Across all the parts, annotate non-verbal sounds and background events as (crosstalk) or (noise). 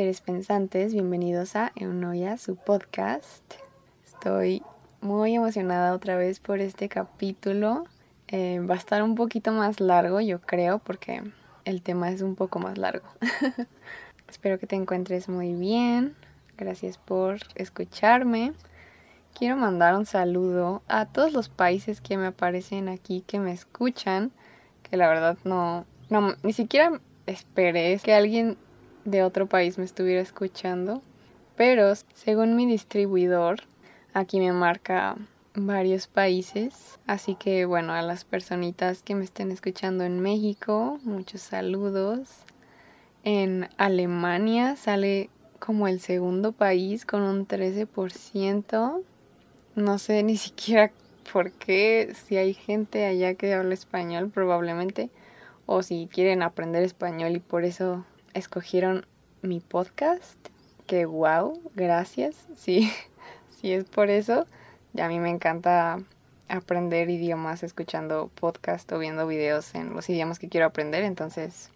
Seres pensantes, bienvenidos a Eunoia, su podcast. Estoy muy emocionada otra vez por este capítulo. Eh, va a estar un poquito más largo, yo creo, porque el tema es un poco más largo. (laughs) Espero que te encuentres muy bien. Gracias por escucharme. Quiero mandar un saludo a todos los países que me aparecen aquí, que me escuchan, que la verdad no, no ni siquiera esperé que alguien de otro país me estuviera escuchando, pero según mi distribuidor, aquí me marca varios países, así que bueno, a las personitas que me estén escuchando en México, muchos saludos. En Alemania sale como el segundo país con un 13%. No sé ni siquiera por qué, si hay gente allá que habla español probablemente, o si quieren aprender español y por eso escogieron mi podcast. Que wow, gracias. Sí, (laughs) sí es por eso. Ya a mí me encanta aprender idiomas escuchando podcast o viendo videos en los idiomas que quiero aprender. Entonces,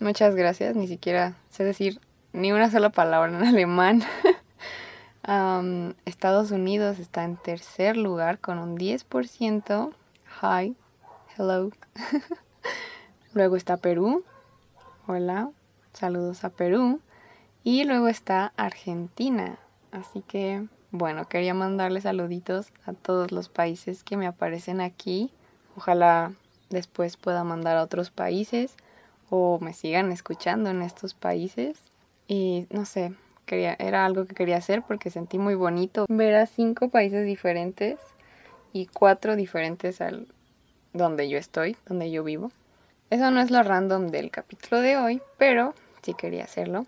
muchas gracias. Ni siquiera sé decir ni una sola palabra en (laughs) alemán. (laughs) Estados Unidos está en tercer lugar con un 10%. Hi, hello. Luego está Perú. Hola, Saludos a Perú. Y luego está Argentina. Así que, bueno, quería mandarle saluditos a todos los países que me aparecen aquí. Ojalá después pueda mandar a otros países o me sigan escuchando en estos países. Y no sé, quería, era algo que quería hacer porque sentí muy bonito ver a cinco países diferentes y cuatro diferentes al donde yo estoy, donde yo vivo. Eso no es lo random del capítulo de hoy, pero si quería hacerlo.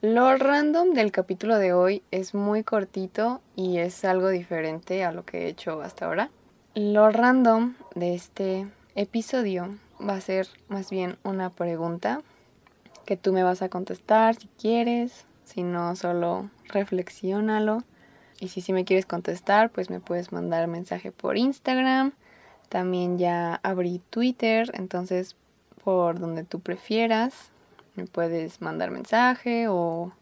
Lo random del capítulo de hoy es muy cortito y es algo diferente a lo que he hecho hasta ahora. Lo random de este episodio va a ser más bien una pregunta que tú me vas a contestar si quieres, si no solo reflexiónalo. Y si sí me quieres contestar, pues me puedes mandar mensaje por Instagram. También ya abrí Twitter, entonces por donde tú prefieras, me puedes mandar mensaje o,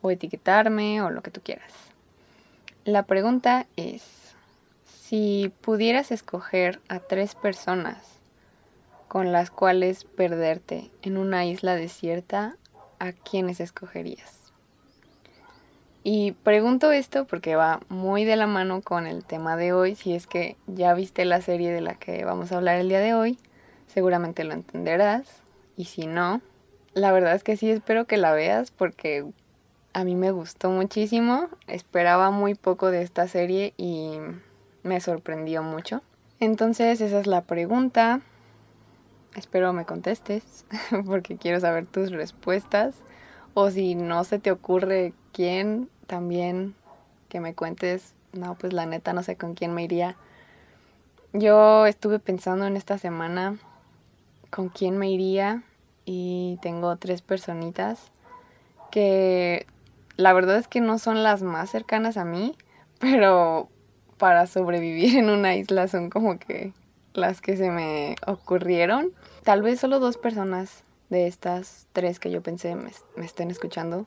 o etiquetarme o lo que tú quieras. La pregunta es, si pudieras escoger a tres personas con las cuales perderte en una isla desierta, ¿a quiénes escogerías? Y pregunto esto porque va muy de la mano con el tema de hoy. Si es que ya viste la serie de la que vamos a hablar el día de hoy, seguramente lo entenderás. Y si no, la verdad es que sí espero que la veas porque a mí me gustó muchísimo. Esperaba muy poco de esta serie y me sorprendió mucho. Entonces esa es la pregunta. Espero me contestes (laughs) porque quiero saber tus respuestas. O si no se te ocurre quién, también que me cuentes. No, pues la neta no sé con quién me iría. Yo estuve pensando en esta semana con quién me iría y tengo tres personitas que la verdad es que no son las más cercanas a mí, (laughs) pero para sobrevivir en una isla son como que las que se me ocurrieron. Tal vez solo dos personas de estas tres que yo pensé me, estén escuchando.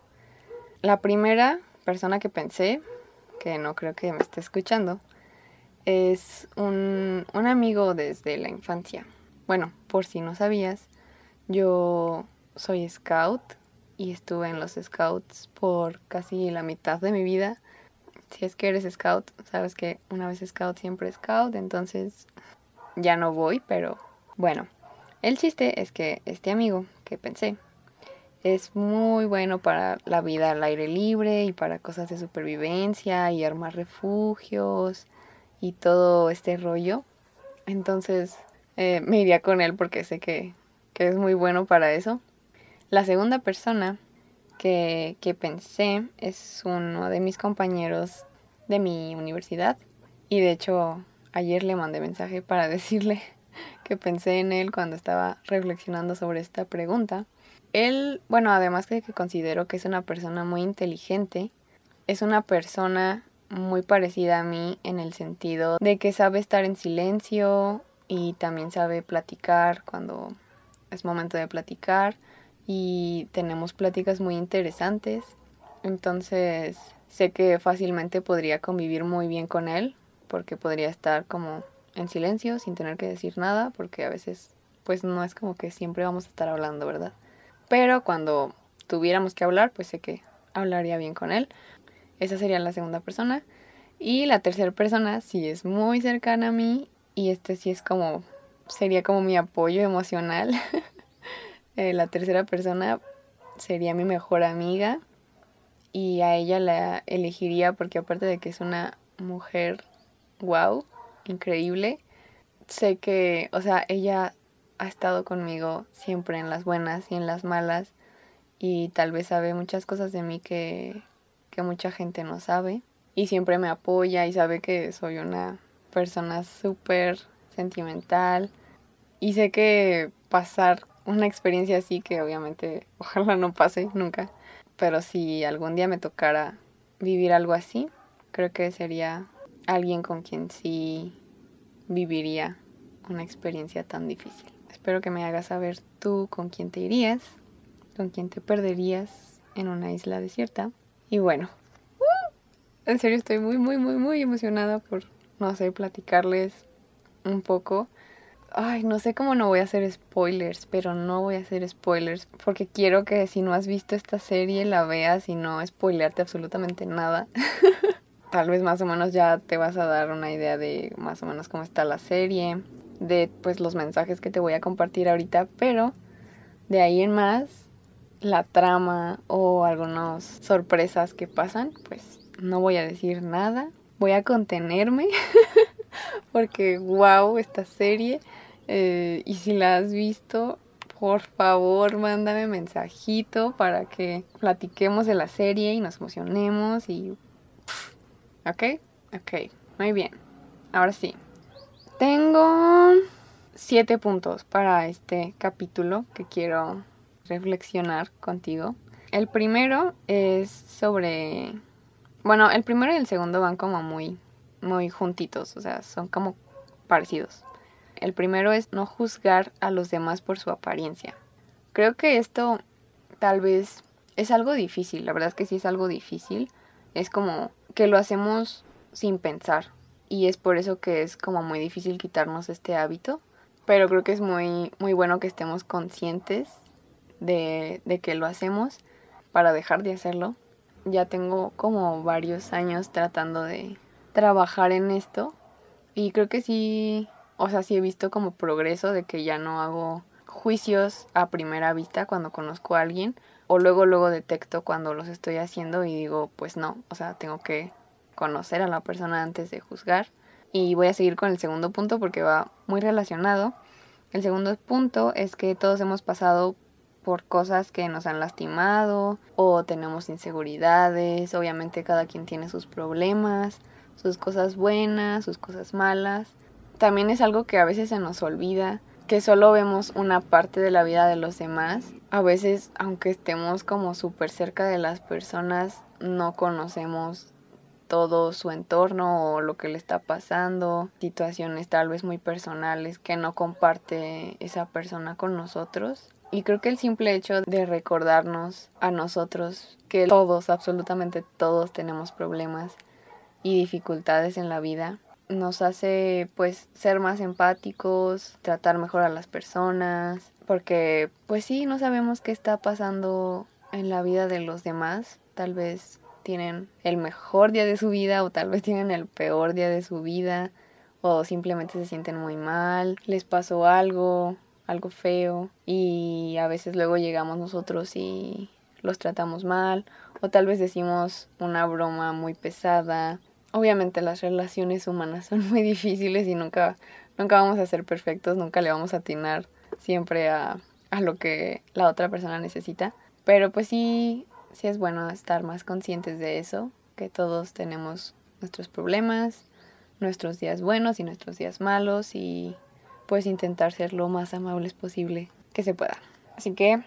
La primera persona que pensé, que no creo que me esté escuchando, es un, un amigo desde la infancia. Bueno, por si no sabías, yo soy scout y estuve en los scouts por casi la mitad de mi vida. Si es que eres scout, sabes que una vez scout siempre scout, entonces ya no voy, pero bueno. El chiste es que este amigo que pensé es muy bueno para la vida al aire libre y para cosas de supervivencia y armar refugios y todo este rollo. Entonces eh, me iría con él porque sé que que es muy bueno para eso. La segunda persona que, que pensé es uno de mis compañeros de mi universidad y de hecho ayer le mandé mensaje para (laughs) decirle que pensé en él cuando estaba reflexionando sobre esta pregunta. Él, bueno, además de que considero que es una persona muy inteligente, es una persona muy parecida a mí en el sentido de que sabe estar en silencio y también sabe platicar cuando es momento de platicar y tenemos pláticas muy interesantes. Entonces sé que fácilmente podría convivir muy bien con él porque podría estar como en silencio sin tener que decir nada porque a veces pues no es como que siempre vamos a estar hablando, ¿verdad? Pero cuando tuviéramos que hablar, pues sé que hablaría bien con él. Esa sería la segunda persona. Y la tercera persona sí es muy cercana a mí y este sí es como, sería como mi apoyo emocional. (laughs) Eh, la tercera persona sería mi mejor amiga y a ella la elegiría porque aparte de que es una mujer wow, increíble, sé que, o sea, ella ha estado conmigo siempre en las buenas y en las malas y tal vez sabe muchas cosas de mí que, que mucha gente no sabe y siempre me apoya y sabe que soy una persona súper sentimental y sé que pasar una experiencia así que obviamente (laughs) ojalá no pase nunca, pero si algún día me tocara vivir algo así, creo que sería alguien con quien sí viviría una experiencia tan difícil. Espero que me hagas saber tú con quién te irías, con quién te perderías en una isla desierta. Y bueno, en serio estoy muy, muy, muy, muy emocionada por, no sé, platicarles un poco. Ay, no sé cómo no voy a hacer spoilers, pero no voy a hacer spoilers porque quiero que si no has visto esta serie la veas y no spoilearte absolutamente nada. (laughs) Tal vez más o menos ya te vas a dar una idea de más o menos cómo está la serie, de pues los mensajes que te voy a compartir ahorita, pero de ahí en más la trama o algunas sorpresas que pasan, pues no voy a decir nada, voy a contenerme (laughs) (laughs) porque wow, esta serie. Eh, y si la has visto, por favor, mándame mensajito para que platiquemos de la serie y nos emocionemos y... ¿Ok? Ok, muy bien. Ahora sí. Tengo siete puntos para este capítulo que quiero reflexionar contigo. El primero es sobre bueno, el primero y el segundo van como muy, muy juntitos, o sea, son como parecidos. El primero es no juzgar a los demás por su apariencia. Creo que esto tal vez es algo difícil, la verdad es que sí es algo difícil. Es como que lo hacemos sin pensar y es por eso que es como muy difícil quitarnos este hábito. Pero creo que es muy, muy bueno que estemos conscientes de, de que lo hacemos para dejar de hacerlo ya tengo como varios años tratando de trabajar en esto y creo que sí, o sea, sí he visto como progreso de que ya no hago juicios a primera vista cuando conozco a alguien o luego luego detecto cuando los estoy haciendo y digo, pues no, o sea, tengo que conocer a la persona antes de juzgar. Y voy a seguir con el segundo punto porque va muy relacionado. El segundo punto es que todos hemos pasado por cosas que nos han lastimado o tenemos inseguridades. Obviamente cada quien tiene sus problemas, sus cosas buenas, sus cosas malas. También es algo que a veces se nos olvida, que solo vemos una parte de la vida de los demás. A veces, aunque estemos como súper cerca de las personas, no conocemos todo su entorno o lo que le está pasando, situaciones tal vez muy personales que no comparte esa persona con nosotros. Y creo que el simple hecho de recordarnos a nosotros que todos, absolutamente todos tenemos problemas y dificultades en la vida, nos hace pues ser más empáticos, tratar mejor a las personas, porque pues sí, no sabemos qué está pasando en la vida de los demás, tal vez tienen el mejor día de su vida o tal vez tienen el peor día de su vida o simplemente se sienten muy mal, les pasó algo, algo feo y a veces luego llegamos nosotros y los tratamos mal o tal vez decimos una broma muy pesada. Obviamente las relaciones humanas son muy difíciles y nunca, nunca vamos a ser perfectos, nunca le vamos a atinar siempre a, a lo que la otra persona necesita. Pero pues sí, sí es bueno estar más conscientes de eso, que todos tenemos nuestros problemas, nuestros días buenos y nuestros días malos y pues intentar ser lo más amables posible que se pueda. Así que,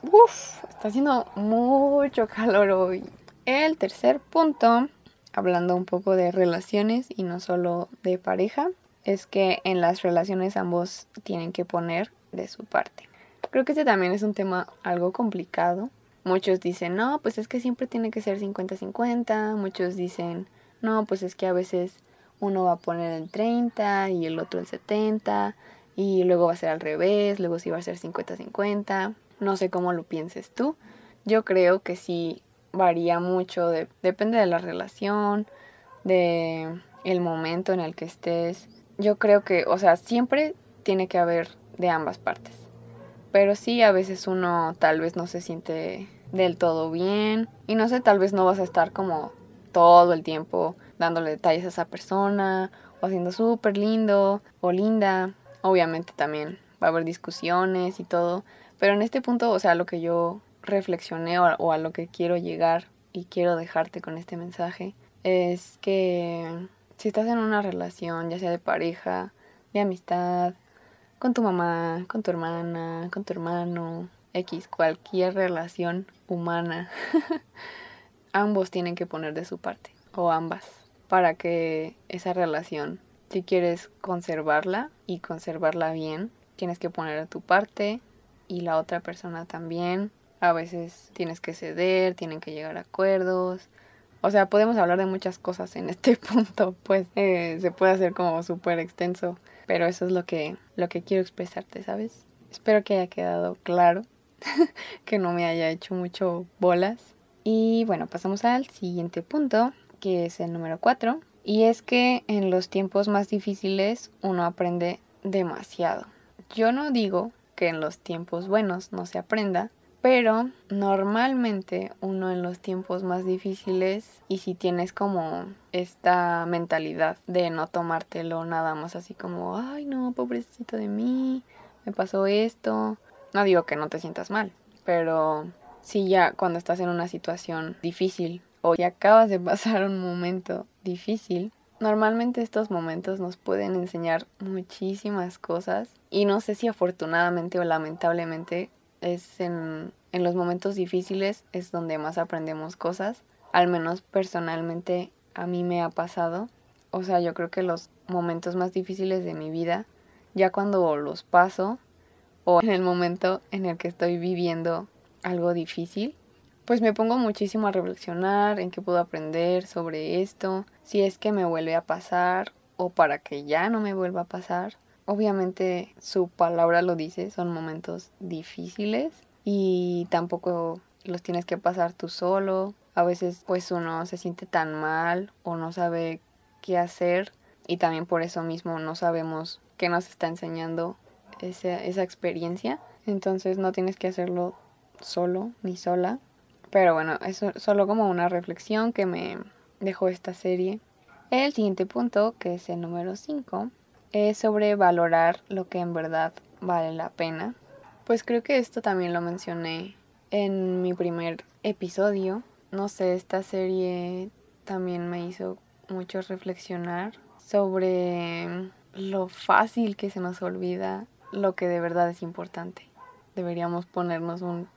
uff, está haciendo mucho calor hoy. El tercer punto, hablando un poco de relaciones y no solo de pareja, es que en las relaciones ambos tienen que poner de su parte. Creo que este también es un tema algo complicado. Muchos dicen, no, pues es que siempre tiene que ser 50-50. Muchos dicen, no, pues es que a veces uno va a poner el 30 y el otro el 70 y luego va a ser al revés, luego sí va a ser 50-50. No sé cómo lo pienses tú. Yo creo que sí varía mucho, depende de la relación, de el momento en el que estés. Yo creo que, o sea, siempre tiene que haber de ambas partes. Pero sí, a veces uno tal vez no se siente del todo bien. Y no sé, tal vez no vas a estar como todo el tiempo dándole detalles a esa persona o haciendo súper lindo o linda. Obviamente también va a haber discusiones y todo. Pero en este punto, o sea, lo que yo reflexioné o, a lo que quiero llegar y quiero dejarte con este mensaje es que si estás en una relación, ya sea de pareja, de amistad, con tu mamá, con tu hermana, con tu hermano, X, cualquier relación humana, (laughs) ambos tienen que poner de su parte, o ambas, para que esa relación, si quieres conservarla y conservarla bien, tienes que poner de tu parte y la otra persona también. A veces tienes que ceder, tienen que llegar a acuerdos. O sea, podemos hablar de muchas cosas en este (laughs) punto, pues eh, se puede hacer como súper extenso, pero eso es lo que, lo que quiero expresarte, ¿sabes? Espero que haya quedado claro, (laughs) que no me haya hecho mucho bolas. Y bueno, pasamos al siguiente punto, que es el número 4, y es que en los tiempos más difíciles uno aprende demasiado. Yo no digo que en los tiempos buenos no se aprenda, pero normalmente uno en los tiempos más difíciles y si tienes como esta mentalidad de no tomártelo nada más así como, ay no, pobrecito de mí, me pasó esto. No digo que no te sientas mal, pero si ya cuando estás en una situación difícil o ya acabas de pasar un momento difícil, normalmente estos momentos nos pueden enseñar muchísimas cosas y no sé si afortunadamente o lamentablemente es en, en los momentos difíciles es donde más aprendemos cosas. Al menos personalmente a mí me ha pasado. O sea, yo creo que los momentos más difíciles de mi vida, ya cuando los paso o en el momento en el que estoy viviendo algo difícil, pues me pongo muchísimo a reflexionar en qué puedo aprender sobre esto, si es que me vuelve a pasar o para que ya no me vuelva a pasar. Obviamente su palabra lo dice, son momentos difíciles y tampoco los tienes que pasar tú solo. A veces pues uno se siente tan mal o no sabe qué hacer y también por eso mismo no sabemos qué nos está enseñando esa, esa experiencia. Entonces no tienes que hacerlo solo ni sola. Pero bueno, es solo como una reflexión que me dejó esta serie. El siguiente punto, que es el número 5, es sobre valorar lo que en verdad vale la pena. Pues creo que esto también lo mencioné en mi primer episodio. No sé, esta serie también me hizo mucho reflexionar sobre lo fácil que se nos olvida lo que de verdad es importante. Deberíamos ponernos un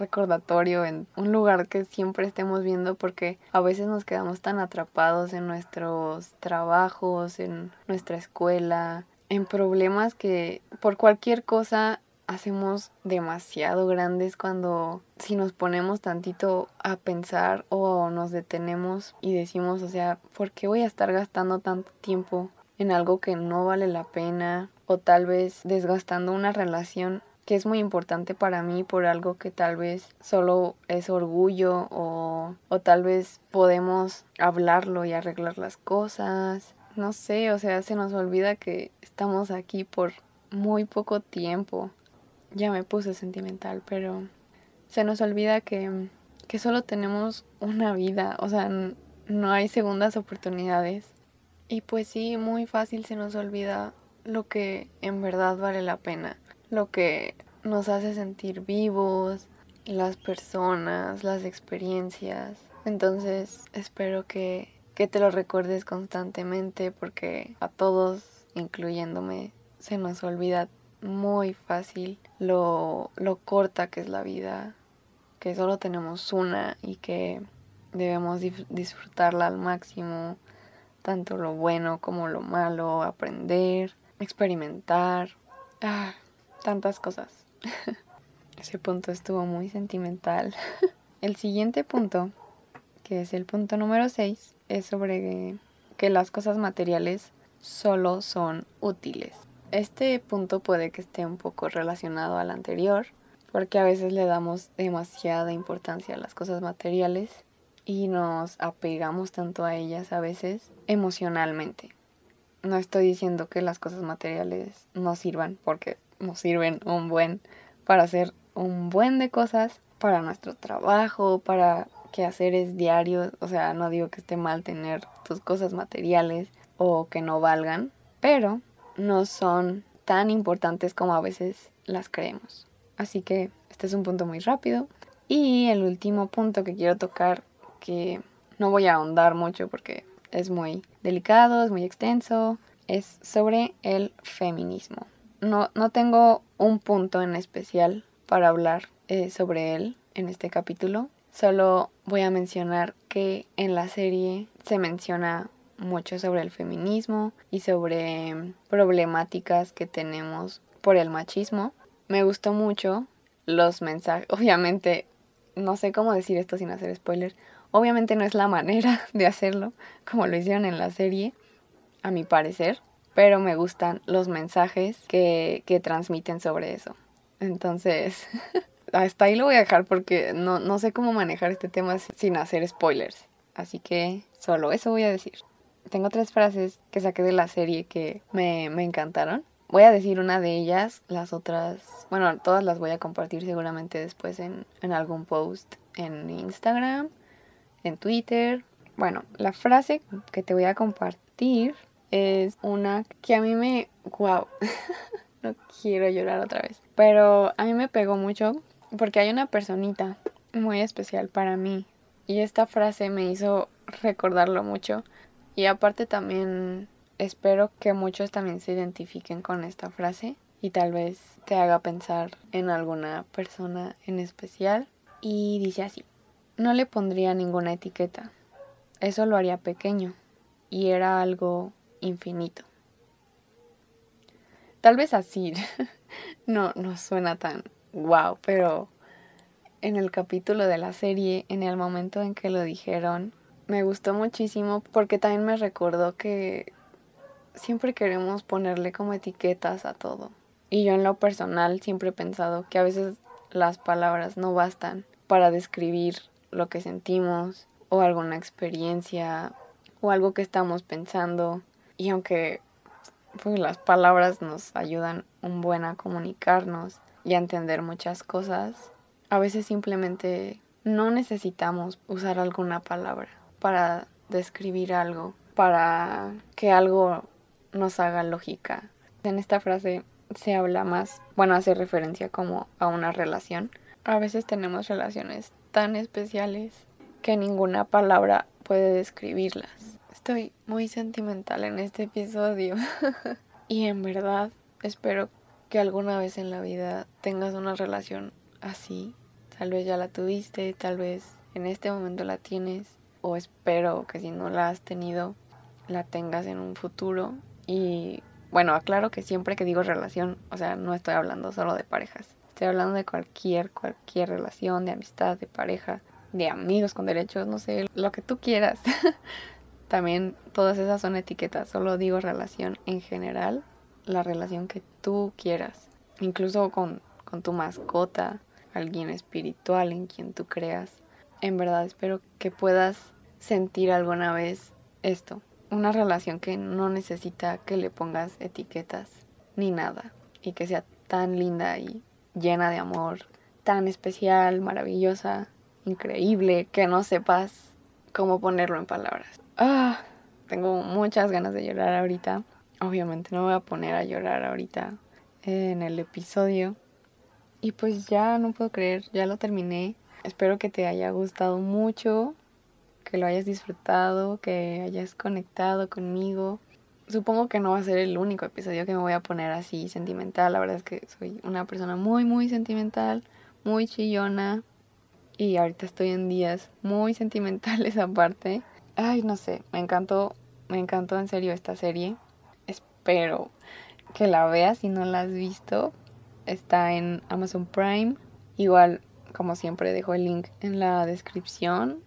recordatorio en un lugar que siempre estemos viendo porque a veces nos quedamos tan atrapados en nuestros trabajos, en nuestra escuela, en problemas que por cualquier cosa hacemos demasiado grandes cuando si nos ponemos tantito a pensar o nos detenemos y decimos, o sea, ¿por qué voy a estar gastando tanto tiempo en algo que no vale la pena? O tal vez desgastando una relación que es muy importante para mí por algo que tal vez solo es orgullo o, o tal vez podemos hablarlo y arreglar las cosas. No sé, o sea, se nos olvida que estamos aquí por muy poco tiempo. Ya me puse sentimental, pero se nos olvida que, que solo tenemos una vida, o sea, no hay segundas oportunidades. Y pues sí, muy fácil se nos olvida lo que en verdad vale la pena lo que nos hace sentir vivos, las personas, las experiencias. Entonces espero que, que te lo recuerdes constantemente porque a todos, incluyéndome, se nos olvida muy fácil lo, lo corta que es la vida, que solo tenemos una y que debemos disfrutarla al máximo, tanto lo bueno como lo malo, aprender, experimentar. Ah, tantas cosas. (laughs) Ese punto estuvo muy sentimental. (laughs) el siguiente punto, que es el punto número 6, es sobre que las cosas materiales solo son útiles. Este punto puede que esté un poco relacionado al anterior, porque a veces le damos demasiada importancia a las cosas materiales y nos apegamos tanto a ellas a veces emocionalmente. No estoy diciendo que las cosas materiales no sirvan, porque nos sirven un buen para hacer un buen de cosas para nuestro trabajo, para quehaceres diarios. O sea, no digo que esté mal tener tus cosas materiales o que no valgan, pero no son tan importantes como a veces las creemos. Así que este es un punto muy rápido. Y el último punto que quiero tocar, que no voy a ahondar mucho porque es muy delicado, es muy extenso, es sobre el feminismo. No, no tengo un punto en especial para hablar eh, sobre él en este capítulo. Solo voy a mencionar que en la serie se menciona mucho sobre el feminismo y sobre problemáticas que tenemos por el machismo. Me gustó mucho los mensajes. (laughs) Obviamente, no sé cómo decir esto sin hacer spoiler. Obviamente no es la manera (laughs) de hacerlo como lo hicieron en la serie, a mi parecer, pero me gustan los mensajes que, que transmiten sobre eso. Entonces, (laughs) hasta ahí lo voy a dejar porque no, no sé cómo manejar este tema sin hacer spoilers. Así que solo eso voy a decir. Tengo tres frases que saqué de la serie que me, me encantaron. Voy a decir una de ellas, las otras, bueno, todas las voy a compartir seguramente después en, en algún post en Instagram, en Twitter. Bueno, la frase que te voy a compartir es una que a mí me... ¡Wow! (laughs) no quiero llorar otra vez. Pero a mí me pegó mucho porque hay una personita muy especial para mí. Y esta frase me hizo recordarlo mucho. Y aparte también espero que muchos también se identifiquen con esta frase y tal vez te haga pensar en alguna persona en especial. Y dice así, no le pondría ninguna etiqueta, eso lo haría pequeño y era algo infinito. Tal vez así (laughs) no, no suena tan wow, pero en el capítulo de la serie, en el momento en que lo dijeron, me gustó muchísimo porque también me recordó que siempre queremos ponerle como etiquetas a todo. Y yo en lo personal siempre he pensado que a veces las palabras no bastan para describir lo que sentimos o alguna experiencia o algo que estamos pensando. Y aunque pues, las palabras nos ayudan un buen a comunicarnos y a entender muchas cosas, a veces simplemente no necesitamos usar alguna palabra para describir algo, para que algo nos haga lógica. En esta frase se habla más, bueno, hace referencia como a una relación. A veces tenemos relaciones tan especiales que ninguna palabra puede describirlas. Estoy muy sentimental en este episodio (laughs) y en verdad espero que alguna vez en la vida tengas una relación así. Tal vez ya la tuviste, tal vez en este momento la tienes o espero que si no la has tenido la tengas en un futuro y bueno, aclaro que siempre que digo relación, o sea, no estoy hablando solo de parejas. Estoy hablando de cualquier, cualquier relación, de amistad, de pareja, de amigos con derechos, no sé, lo que tú quieras. (laughs) También todas esas son etiquetas, solo digo relación en general, la relación que tú quieras, incluso con, con tu mascota, alguien espiritual en quien tú creas. En verdad espero que puedas sentir alguna vez esto, una relación que no necesita que le pongas etiquetas ni nada y que sea tan linda y llena de amor, tan especial, maravillosa, increíble, que no sepas cómo ponerlo en palabras. Ah, tengo muchas ganas de llorar ahorita. Obviamente no me voy a poner a llorar ahorita en el episodio. Y pues ya no puedo creer, ya lo terminé. Espero que te haya gustado mucho que lo hayas disfrutado, que hayas conectado conmigo. Supongo que no va a ser el único episodio que me voy a poner así sentimental. La verdad es que soy una persona muy, muy sentimental, muy chillona. Y ahorita estoy en días muy sentimentales (laughs) aparte. Ay, no sé, me encantó, me encantó en serio esta serie. Espero que la veas si no la has visto. Está en Amazon Prime Igual, como siempre, dejo el link en la descripción.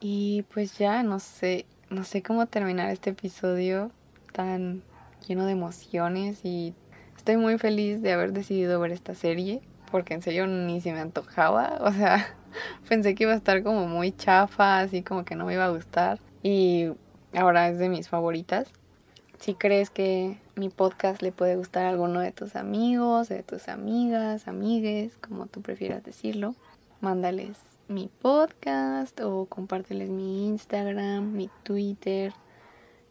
Y pues ya, no sé, no sé cómo terminar este episodio tan lleno de emociones y estoy muy feliz de haber decidido ver esta serie porque en serio ni se me antojaba, (laughs) o sea, (laughs) pensé que iba a estar como muy chafa, así como que no me iba a gustar y ahora es de mis favoritas. Si crees que mi podcast le puede gustar a alguno de tus amigos, de tus amigas, amigues, como tú prefieras decirlo, mándales mi podcast o compárteles mi Instagram, mi Twitter.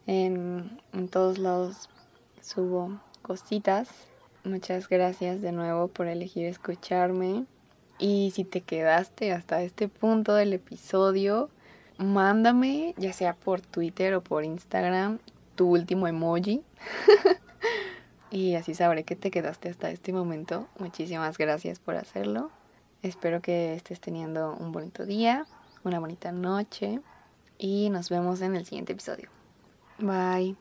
En, en todos lados subo cositas. Muchas gracias de nuevo por elegir escucharme. Y si te quedaste hasta este punto del episodio, mándame, ya sea por Twitter o por Instagram, tu último emoji. (laughs) y así sabré que te quedaste hasta este momento. Muchísimas gracias por hacerlo. Espero que estés teniendo un bonito día, una bonita noche y nos vemos en el siguiente episodio. Bye.